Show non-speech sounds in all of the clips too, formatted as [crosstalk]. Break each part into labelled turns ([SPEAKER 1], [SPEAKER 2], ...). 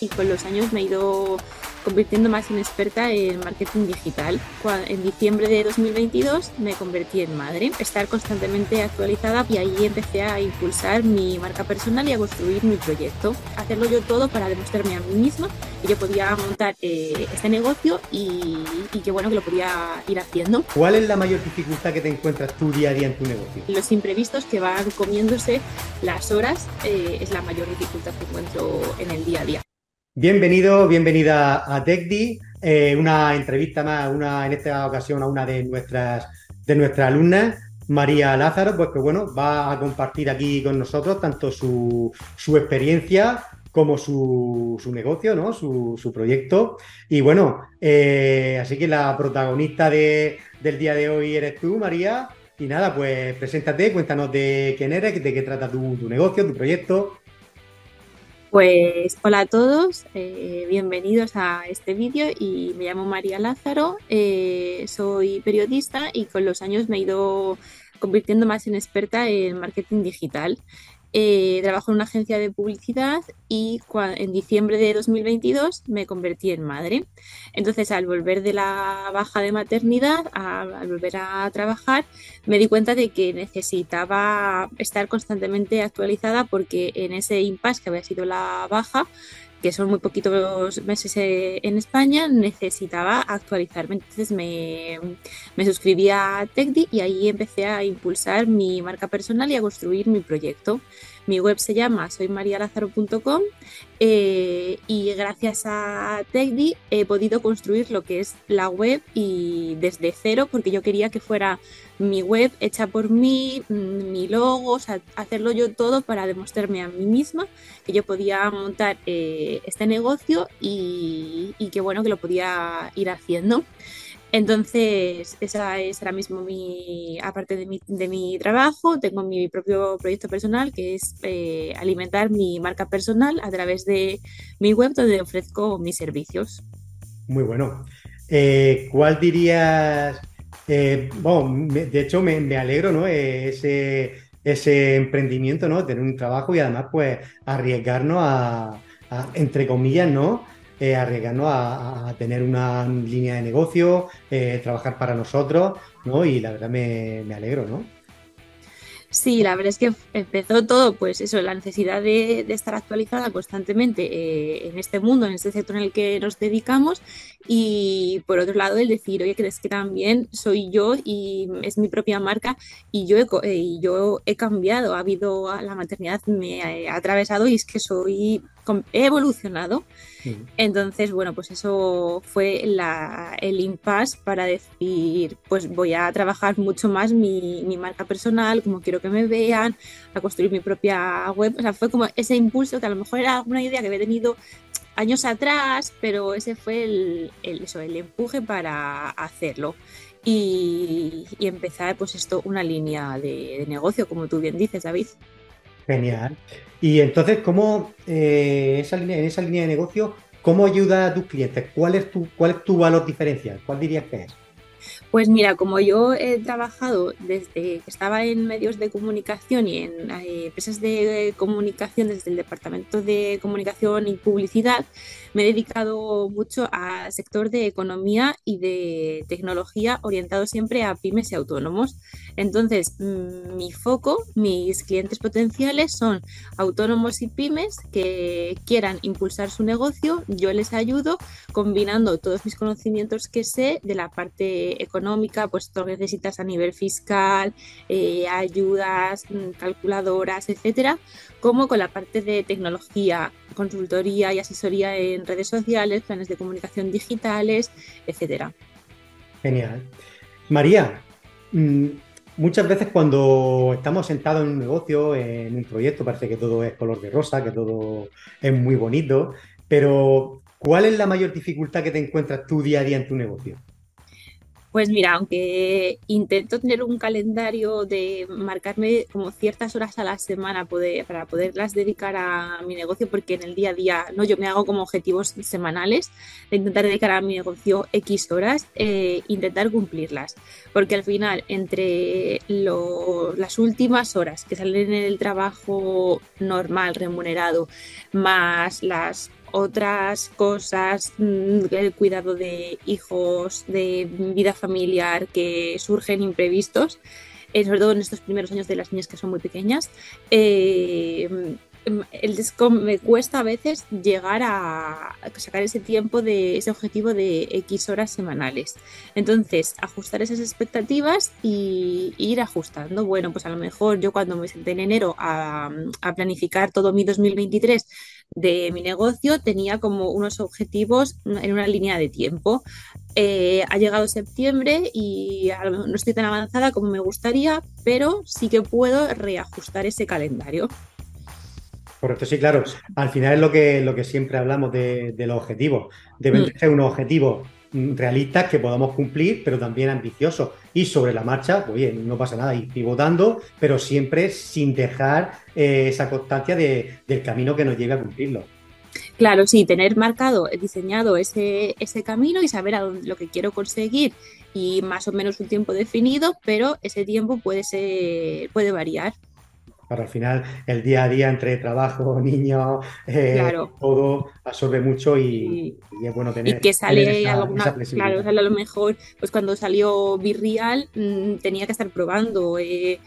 [SPEAKER 1] Y con los años me he ido convirtiendo más en experta en marketing digital. En diciembre de 2022 me convertí en madre, estar constantemente actualizada y ahí empecé a impulsar mi marca personal y a construir mi proyecto. Hacerlo yo todo para demostrarme a mí misma que yo podía montar eh, este negocio y, y que bueno que lo podía ir haciendo.
[SPEAKER 2] ¿Cuál es la mayor dificultad que te encuentras tú día a día en tu negocio?
[SPEAKER 1] Los imprevistos que van comiéndose las horas eh, es la mayor dificultad que encuentro en el día a día.
[SPEAKER 2] Bienvenido, bienvenida a TechDi, eh, una entrevista más, una, en esta ocasión a una de nuestras, de nuestras alumnas, María Lázaro, pues que bueno, va a compartir aquí con nosotros tanto su, su experiencia como su, su negocio, ¿no? Su, su proyecto. Y bueno, eh, así que la protagonista de- del día de hoy eres tú, María. Y nada, pues preséntate, cuéntanos de quién eres, de qué trata tu, tu negocio, tu proyecto.
[SPEAKER 1] Pues hola a todos, eh, bienvenidos a este vídeo y me llamo María Lázaro, eh, soy periodista y con los años me he ido convirtiendo más en experta en marketing digital. Eh, trabajo en una agencia de publicidad y en diciembre de 2022 me convertí en madre. Entonces al volver de la baja de maternidad, al volver a trabajar, me di cuenta de que necesitaba estar constantemente actualizada porque en ese impasse que había sido la baja, que son muy poquitos meses eh, en España, necesitaba actualizarme. Entonces me, me suscribí a TechDi y ahí empecé a impulsar mi marca personal y a construir mi proyecto. Mi web se llama soymarialazaro.com eh, y gracias a TechDi he podido construir lo que es la web y desde cero porque yo quería que fuera mi web hecha por mí, mm, mi logo, hacerlo yo todo para demostrarme a mí misma que yo podía montar eh, este negocio y, y que bueno, que lo podía ir haciendo. Entonces, esa es ahora mismo mi, aparte de mi, de mi trabajo, tengo mi propio proyecto personal que es eh, alimentar mi marca personal a través de mi web donde ofrezco mis servicios.
[SPEAKER 2] Muy bueno. Eh, ¿cuál dirías? Eh, bueno, de hecho me, alegro, ¿no? Eh, ese, ese emprendimiento, ¿no? Tener un trabajo y además, pues, arriesgarnos a, a, entre comillas, ¿no? Eh, arriesgarnos a, a tener una línea de negocio, eh, trabajar para nosotros, ¿no? Y la verdad me, me alegro, ¿no?
[SPEAKER 1] Sí, la verdad es que empezó todo, pues eso, la necesidad de, de estar actualizada constantemente eh, en este mundo, en este sector en el que nos dedicamos, y por otro lado el decir, oye, que es que también soy yo y es mi propia marca y yo he, eh, y yo he cambiado, ha habido la maternidad me ha atravesado y es que soy, he evolucionado. Entonces, bueno, pues eso fue la- el impasse para decir, pues voy a trabajar mucho más mi, mi marca personal, como quiero que me vean, a construir mi propia web. O sea, fue como ese impulso que a lo mejor era una idea que había tenido años atrás, pero ese fue el, eso, el empuje para hacerlo. Y, empezar, pues esto, una línea de, de negocio, como tú bien dices, David.
[SPEAKER 2] Genial. Y entonces, ¿cómo eh, esa línea, en esa línea de negocio, cómo ayuda a tus clientes? ¿Cuál es tu, cuál es tu valor diferencial? ¿Cuál dirías que es?
[SPEAKER 1] Pues mira, como yo he trabajado desde que estaba en medios de comunicación y en eh, empresas de comunicación desde el departamento de comunicación y publicidad, me he dedicado mucho al sector de economía y de tecnología orientado siempre a pymes y autónomos. Entonces, mm, mi foco, mis clientes potenciales son autónomos y pymes que quieran impulsar su negocio. Yo les ayudo combinando todos mis conocimientos que sé de la parte económica, pues todo lo que necesitas a nivel fiscal, eh, ayudas, mm, calculadoras, etcétera, como con la parte de tecnología, consultoría y asesoría en redes sociales, planes de comunicación digitales, etcétera.
[SPEAKER 2] Genial. María, mm, muchas veces cuando estamos sentados en un negocio, en un proyecto, parece que todo es color de rosa, que todo es muy bonito, pero ¿cuál es la mayor dificultad que te encuentras tú día a día en tu negocio?
[SPEAKER 1] Pues mira, aunque intento tener un calendario de marcarme como ciertas horas a la semana para poderlas dedicar a mi negocio, porque en el día a día no, yo me hago como objetivos semanales de intentar dedicar a mi negocio X horas, eh, intentar cumplirlas, porque al final entre las últimas horas que salen en el trabajo normal, remunerado, más las otras cosas, mm, el cuidado de hijos, de vida familiar que surgen imprevistos, eh, sobre todo en estos primeros años de las niñas que son muy pequeñas. Eh, me cuesta a veces llegar a sacar ese tiempo de ese objetivo de X horas semanales. Entonces, ajustar esas expectativas y, ir ajustando. Bueno, pues a lo mejor yo cuando me senté en enero a, a planificar todo mi 2023 de mi negocio tenía como unos objetivos en una línea de tiempo. Eh, ha llegado septiembre y no estoy tan avanzada como me gustaría, pero sí que puedo reajustar ese calendario.
[SPEAKER 2] Correcto, sí, claro. Al final es lo que, lo que siempre hablamos de, los objetivos. Deben mm. ser unos objetivos realistas que podamos cumplir, pero también ambiciosos. Y sobre la marcha, pues bien, no pasa nada, ir pivotando, pero siempre sin dejar eh, esa constancia del camino que nos lleve a cumplirlo.
[SPEAKER 1] Claro, sí, tener marcado, diseñado ese, ese camino y saber a dónde, lo que quiero conseguir y más o menos un tiempo definido, pero ese tiempo puede ser, puede variar.
[SPEAKER 2] Para al final el día a día entre trabajo, [laughs] niños, eh, todo absorbe mucho y, es bueno tener.
[SPEAKER 1] Y que sale alguna, claro, sale a lo mejor, pues cuando salió Virreal mm, tenía que estar probando. Eh,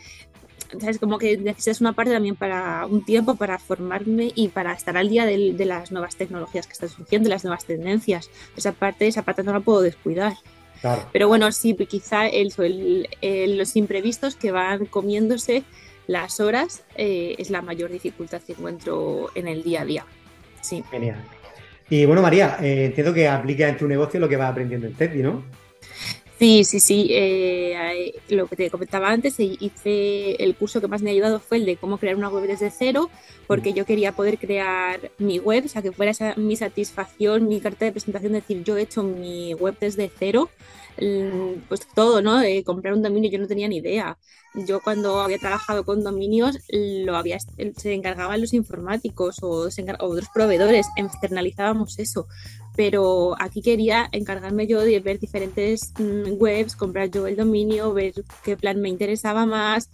[SPEAKER 1] ¿sabes? Como que necesitas una parte también para un tiempo para formarme y para estar al día de, las nuevas tecnologías que están surgiendo, de las nuevas tendencias. Esa parte, esa parte no la puedo descuidar. Pero bueno, sí, quizá el, los imprevistos que van comiéndose las horas eh, es la mayor dificultad que encuentro en el día a día. Sí.
[SPEAKER 2] Genial. Y bueno, María, eh, entiendo que aplica en tu negocio lo que vas aprendiendo en Teddy, ¿no?
[SPEAKER 1] Sí, sí, sí. Eh, lo que te comentaba antes, hice el curso que más me ha ayudado fue el de cómo crear una web desde cero, porque mm. yo quería poder crear mi web, o sea, que fuera esa, mi satisfacción, mi carta de presentación, decir, yo he hecho mi web desde cero pues todo, ¿no? comprar un dominio yo no tenía ni idea. Yo cuando había trabajado con dominios lo había, se encargaban los informáticos o, otros proveedores, externalizábamos eso. Pero aquí quería encargarme yo de ver diferentes mm, webs, comprar yo el dominio, ver qué plan me interesaba más,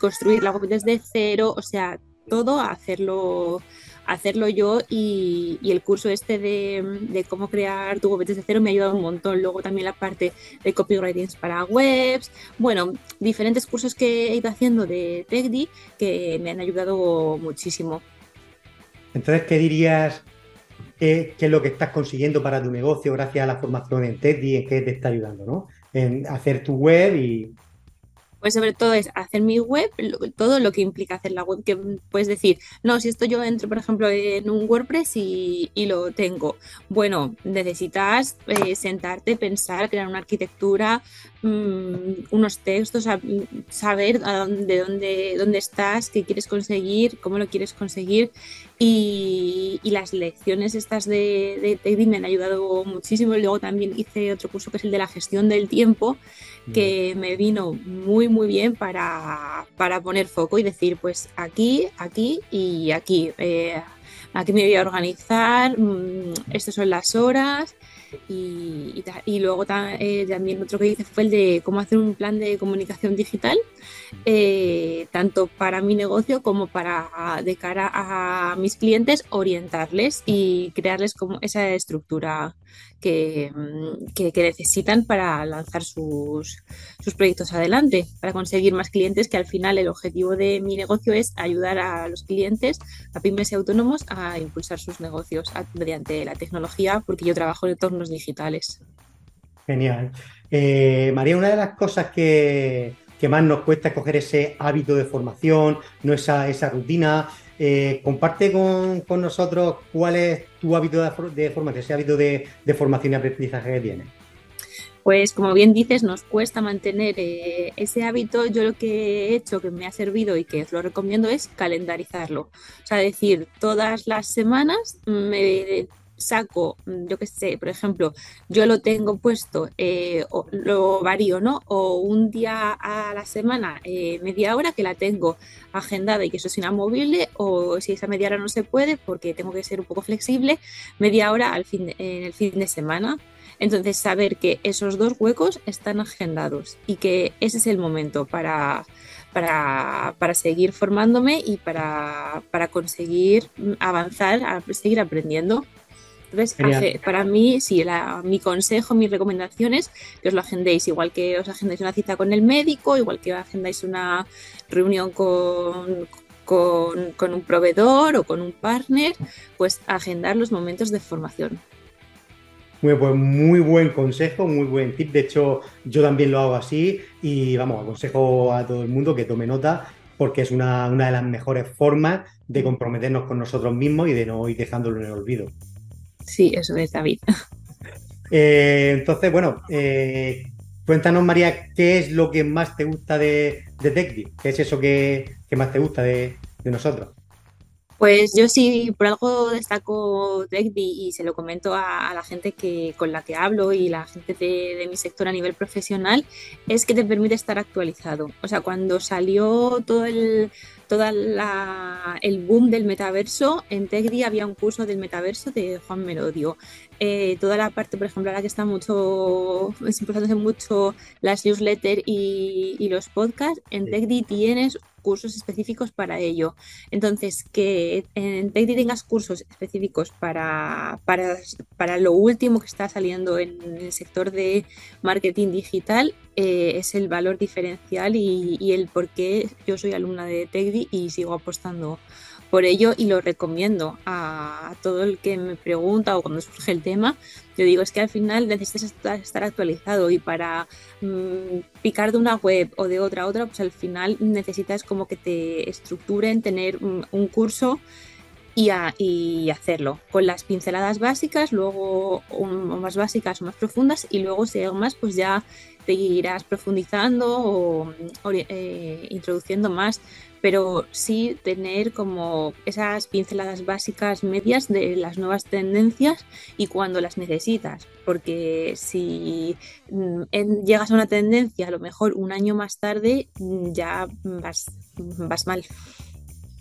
[SPEAKER 1] construir la web desde cero, o sea, todo hacerlo hacerlo yo y, el curso este de, cómo crear tu web desde cero me ha ayudado un montón. Luego también la parte de copywriting para webs. Bueno, diferentes cursos que he ido haciendo de TechD que me han ayudado muchísimo.
[SPEAKER 2] Entonces, ¿qué dirías qué, es lo que estás consiguiendo para tu negocio gracias a la formación en TechD? ¿En qué te está ayudando? ¿no? En hacer tu web y,
[SPEAKER 1] pues sobre todo es hacer mi web, todo lo que implica hacer la web, que puedes decir, no, si esto yo entro, por ejemplo, en un WordPress y, lo tengo. Bueno, necesitas eh, sentarte, pensar, crear una arquitectura, mm, unos textos, saber de dónde, dónde estás, qué quieres conseguir, cómo lo quieres conseguir. Y, las lecciones estas de, de me han ayudado muchísimo. Luego también hice otro curso que es el de la gestión del tiempo, que me vino muy, muy bien para, poner foco y decir, pues aquí, aquí y aquí. Eh, aquí me voy a organizar, mm, estas son las horas. Y, luego eh, también otro que hice fue el de cómo hacer un plan de comunicación digital, eh, tanto para mi negocio como para de cara a mis clientes, orientarles y crearles como esa estructura Mm, que, necesitan para lanzar sus, proyectos adelante, para conseguir más clientes, que al final el objetivo de mi negocio es ayudar a los clientes, a pymes y autónomos, a impulsar sus negocios mediante la tecnología, porque yo trabajo en entornos digitales.
[SPEAKER 2] Genial. Eh, María, una de las cosas que, más nos cuesta es coger ese hábito de formación, esa, esa rutina, eh, comparte con, nosotros cuál es tu hábito de, formación, ese hábito de, formación y aprendizaje que tienes.
[SPEAKER 1] Pues como bien dices, nos cuesta mantener eh, ese hábito. Yo lo que he hecho, que me ha servido y que os lo recomiendo, es calendarizarlo. O sea, decir, todas las semanas me saco, mm, yo qué sé, por ejemplo, yo lo tengo puesto, eh, lo varío, ¿no? O un día a la semana, eh, media hora que la tengo agendada y que eso es inamovible, o si esa media hora no se puede, porque tengo que ser un poco flexible, media hora al fin en el fin de semana. Entonces, saber que esos dos huecos están agendados y que ese es el momento para, para, para seguir formándome y para, para conseguir avanzar, a seguir aprendiendo. Entonces, para mí, sí, mi consejo, mis recomendaciones, que os lo agendéis, igual que os agendáis una cita con el médico, igual que agendáis una reunión con, con, un proveedor o con un partner, pues agendar los momentos de formación.
[SPEAKER 2] Muy, pues, muy buen consejo, muy buen tip. De hecho, yo también lo hago así y vamos, aconsejo a todo el mundo que tome nota porque es una, una de las mejores formas de comprometernos con nosotros mismos y de no ir dejándolo en el olvido.
[SPEAKER 1] Sí, eso es David. [laughs]
[SPEAKER 2] Eh, entonces, bueno, eh, cuéntanos, María, ¿qué es lo que más te gusta de, de ¿Qué es eso que, más te gusta de, nosotros?
[SPEAKER 1] Pues yo sí, por algo destaco TechDi y se lo comento a, la gente que, con la que hablo y la gente de, de, mi sector a nivel profesional, es que te permite estar actualizado. O sea, cuando salió todo el, todo el boom del metaverso, en TechDi había un curso del metaverso de Juan Merodio. Eh, toda la parte, por ejemplo, ahora que está mucho, [laughs] es importante mucho las newsletters y, y los podcasts, en TechDi tienes cursos específicos para ello. Entonces, que en TechDi tengas cursos específicos para, para, para, lo último que está saliendo en el sector de marketing digital eh, es el valor diferencial y, y, el por qué yo soy alumna de TechDi y sigo apostando por ello y lo recomiendo a, todo el que me pregunta o cuando surge el tema. Yo digo, es que al final necesitas estar, actualizado y para mm, picar de una web o de otra a otra, pues al final necesitas como que te estructuren, tener un, curso y, y, hacerlo con las pinceladas básicas, luego más básicas o más profundas y luego si hay más, pues ya te irás profundizando o, eh, introduciendo más pero sí tener como esas pinceladas básicas medias de las nuevas tendencias y cuando las necesitas, porque si mm, llegas a una tendencia a lo mejor un año más tarde mm, ya vas mal.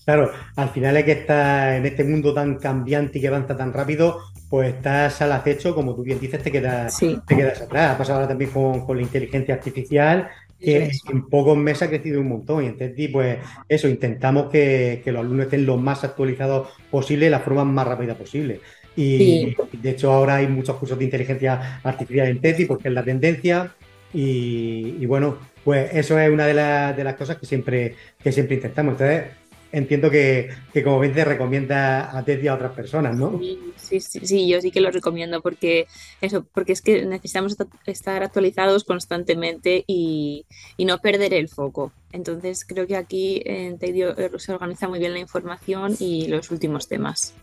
[SPEAKER 2] Claro, al final es que estás en este mundo tan cambiante y que avanza tan rápido, pues estás al acecho, como tú bien dices, te quedas, te quedas atrás. Ha pasado ahora también con, con la inteligencia artificial que en pocos meses ha crecido un montón. Y entonces, pues eso, intentamos que, los alumnos estén lo más actualizados posible, de la forma más rápida posible. Y de hecho ahora hay muchos cursos de inteligencia artificial en TEDI porque es la tendencia. Y, bueno, pues eso es una de, de, las cosas que siempre, que siempre intentamos. Entonces, entiendo que, como ven te recomienda a Teddy a otras personas, ¿no?
[SPEAKER 1] Sí, sí, sí, yo sí que lo recomiendo porque eso, porque es que necesitamos estar actualizados constantemente y, no perder el foco. Entonces creo que aquí en Teddy se organiza muy bien la información y los últimos temas.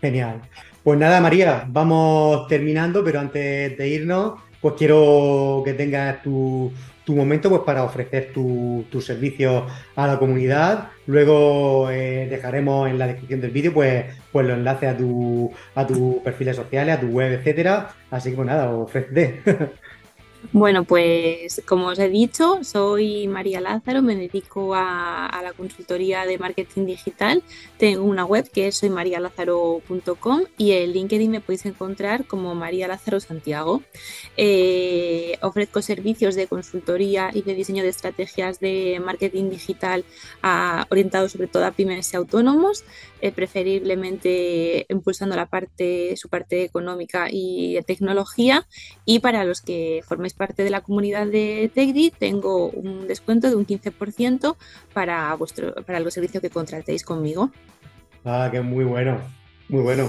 [SPEAKER 2] Genial. Pues nada, María, vamos terminando, pero antes de irnos, pues quiero que tengas tu, tu momento pues, para ofrecer tu, tu servicio a la comunidad. Luego eh, dejaremos en la descripción del vídeo pues, pues los enlaces a tu, a tus perfiles sociales, a tu web, etcétera. Así que pues nada, ofrece. [laughs]
[SPEAKER 1] Bueno, pues como os he dicho, soy María Lázaro, me dedico a, la consultoría de marketing digital. Tengo una web que es soymarialázaro.com y en LinkedIn me podéis encontrar como María Lázaro Santiago. Eh, ofrezco servicios de consultoría y de diseño de estrategias de marketing digital orientados sobre todo a pymes y autónomos, eh, preferiblemente impulsando la parte, su parte económica y de tecnología. Y para los que forméis parte de la comunidad de TechDi, tengo un descuento de un 15% para, vuestro, para el servicio que contratéis conmigo.
[SPEAKER 2] Ah, que muy bueno, muy bueno.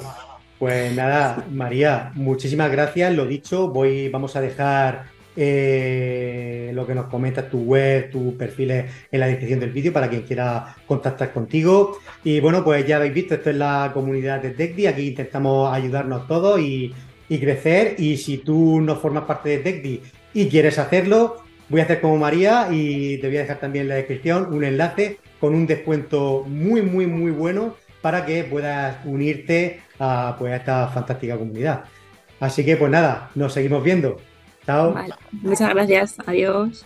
[SPEAKER 2] Pues nada, María, muchísimas gracias. Lo dicho, voy, vamos a dejar eh, lo que nos comentas, tu web, tus perfiles en la descripción del vídeo para quien quiera contactar contigo. Y bueno, pues ya habéis visto, esto es la comunidad de TechDi, aquí intentamos ayudarnos todos y y crecer. Y si tú no formas parte de TechDi y quieres hacerlo, voy a hacer como María y te voy a dejar también en la descripción un enlace con un descuento muy, muy, muy bueno para que puedas unirte a, pues, esta fantástica comunidad. Así que pues nada, nos seguimos viendo. Chao.
[SPEAKER 1] Muchas gracias. Adiós.